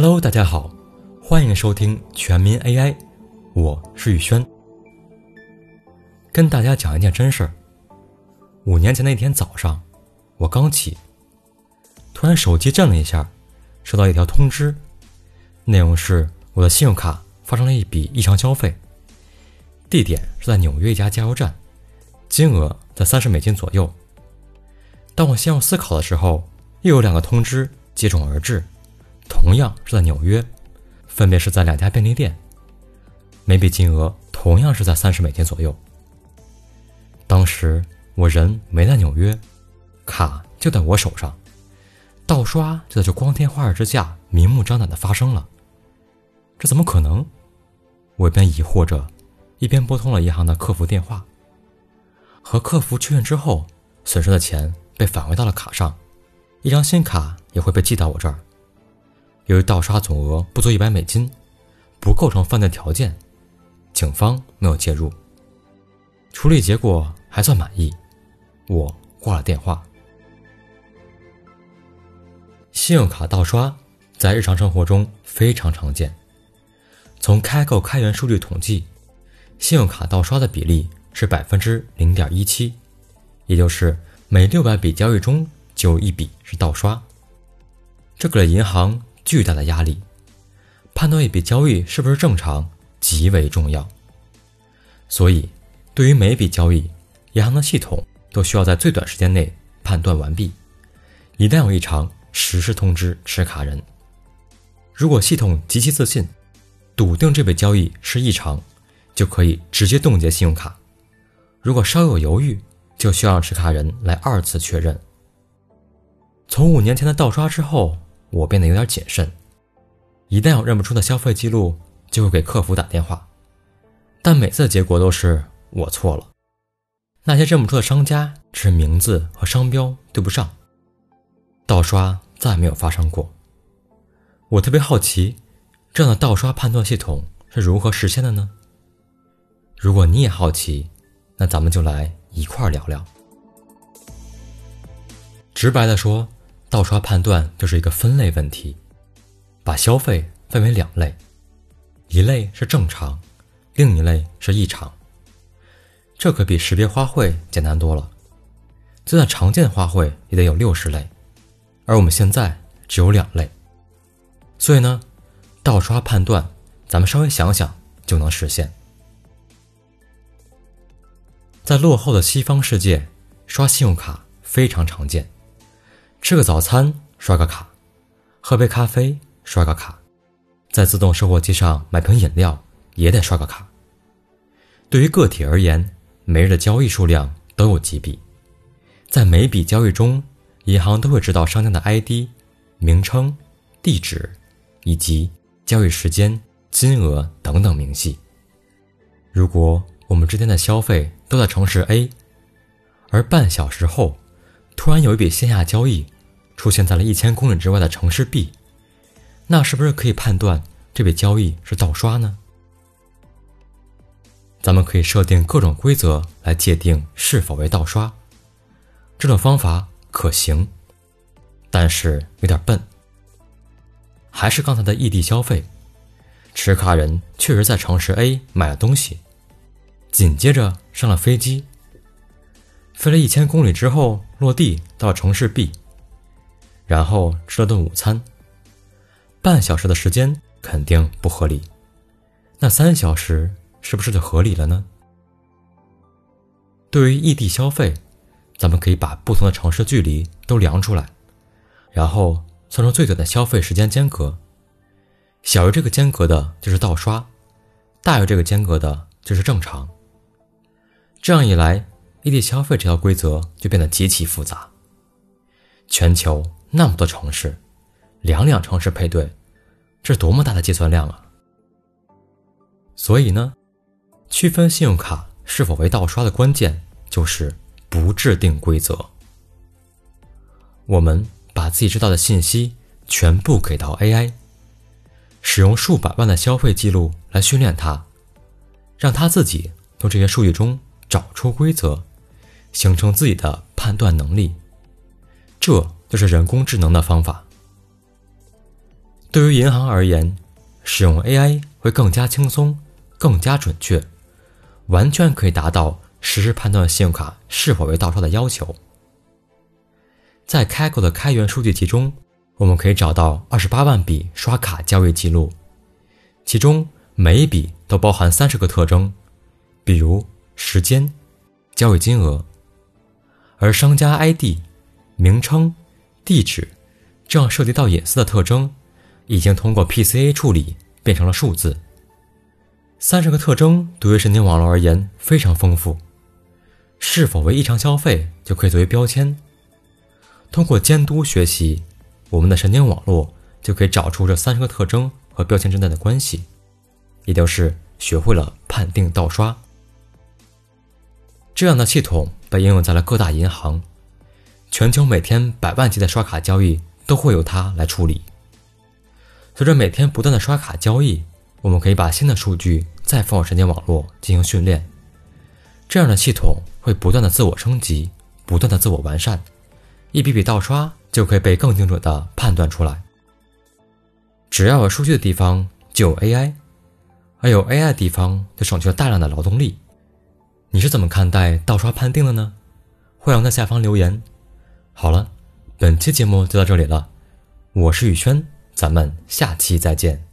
Hello，大家好，欢迎收听全民 AI，我是宇轩。跟大家讲一件真事儿。五年前那天早上，我刚起，突然手机震了一下，收到一条通知，内容是我的信用卡发生了一笔异常消费，地点是在纽约一家加油站，金额在三十美金左右。当我陷入思考的时候，又有两个通知接踵而至。同样是在纽约，分别是在两家便利店，每笔金额同样是在三十美金左右。当时我人没在纽约，卡就在我手上，盗刷就在这光天化日之下明目张胆的发生了，这怎么可能？我一边疑惑着，一边拨通了银行的客服电话，和客服确认之后，损失的钱被返回到了卡上，一张新卡也会被寄到我这儿。由于盗刷总额不足一百美金，不构成犯罪条件，警方没有介入，处理结果还算满意，我挂了电话。信用卡盗刷在日常生活中非常常见，从开购开源数据统计，信用卡盗刷的比例是百分之零点一七，也就是每六百笔交易中就有一笔是盗刷，这给了银行。巨大的压力，判断一笔交易是不是正常极为重要。所以，对于每笔交易，银行的系统都需要在最短时间内判断完毕。一旦有异常，实时通知持卡人。如果系统极其自信，笃定这笔交易是异常，就可以直接冻结信用卡。如果稍有犹豫，就需要持卡人来二次确认。从五年前的盗刷之后。我变得有点谨慎，一旦有认不出的消费记录，就会给客服打电话，但每次的结果都是我错了。那些认不出的商家只是名字和商标对不上，盗刷再没有发生过。我特别好奇，这样的盗刷判断系统是如何实现的呢？如果你也好奇，那咱们就来一块聊聊。直白的说。盗刷判断就是一个分类问题，把消费分为两类，一类是正常，另一类是异常。这可比识别花卉简单多了。就算常见花卉也得有六十类，而我们现在只有两类。所以呢，盗刷判断，咱们稍微想想就能实现。在落后的西方世界，刷信用卡非常常见。吃个早餐刷个卡，喝杯咖啡刷个卡，在自动售货机上买瓶饮料也得刷个卡。对于个体而言，每日的交易数量都有几笔，在每笔交易中，银行都会知道商家的 ID、名称、地址以及交易时间、金额等等明细。如果我们之间的消费都在城市 A，而半小时后，突然有一笔线下交易出现在了一千公里之外的城市 B，那是不是可以判断这笔交易是盗刷呢？咱们可以设定各种规则来界定是否为盗刷，这种方法可行，但是有点笨。还是刚才的异地消费，持卡人确实在城市 A 买了东西，紧接着上了飞机。飞了一千公里之后落地到城市 B，然后吃了顿午餐。半小时的时间肯定不合理，那三小时是不是就合理了呢？对于异地消费，咱们可以把不同的城市距离都量出来，然后算出最短的消费时间间隔。小于这个间隔的就是盗刷，大于这个间隔的就是正常。这样一来。异地消费这条规则就变得极其复杂。全球那么多城市，两两城市配对，这多么大的计算量啊！所以呢，区分信用卡是否为盗刷的关键就是不制定规则。我们把自己知道的信息全部给到 AI，使用数百万的消费记录来训练它，让它自己从这些数据中找出规则。形成自己的判断能力，这就是人工智能的方法。对于银行而言，使用 AI 会更加轻松、更加准确，完全可以达到实时判断信用卡是否为盗刷的要求。在开口的开源数据集中，我们可以找到二十八万笔刷卡交易记录，其中每一笔都包含三十个特征，比如时间、交易金额，而商家 ID、名称、地址这样涉及到隐私的特征，已经通过 PCA 处理变成了数字。三十个特征对于神经网络而言非常丰富，是否为异常消费就可以作为标签。通过监督学习，我们的神经网络就可以找出这三十个特征和标签之间的关系，也就是学会了判定盗刷。这样的系统被应用在了各大银行，全球每天百万级的刷卡交易都会由它来处理。随着每天不断的刷卡交易，我们可以把新的数据再放入神经网络进行训练，这样的系统会不断的自我升级，不断的自我完善。一笔笔盗刷就可以被更精准的判断出来。只要有数据的地方就有 AI，而有 AI 的地方就省去了大量的劳动力。你是怎么看待盗刷判定的呢？欢迎在下方留言。好了，本期节目就到这里了，我是宇轩，咱们下期再见。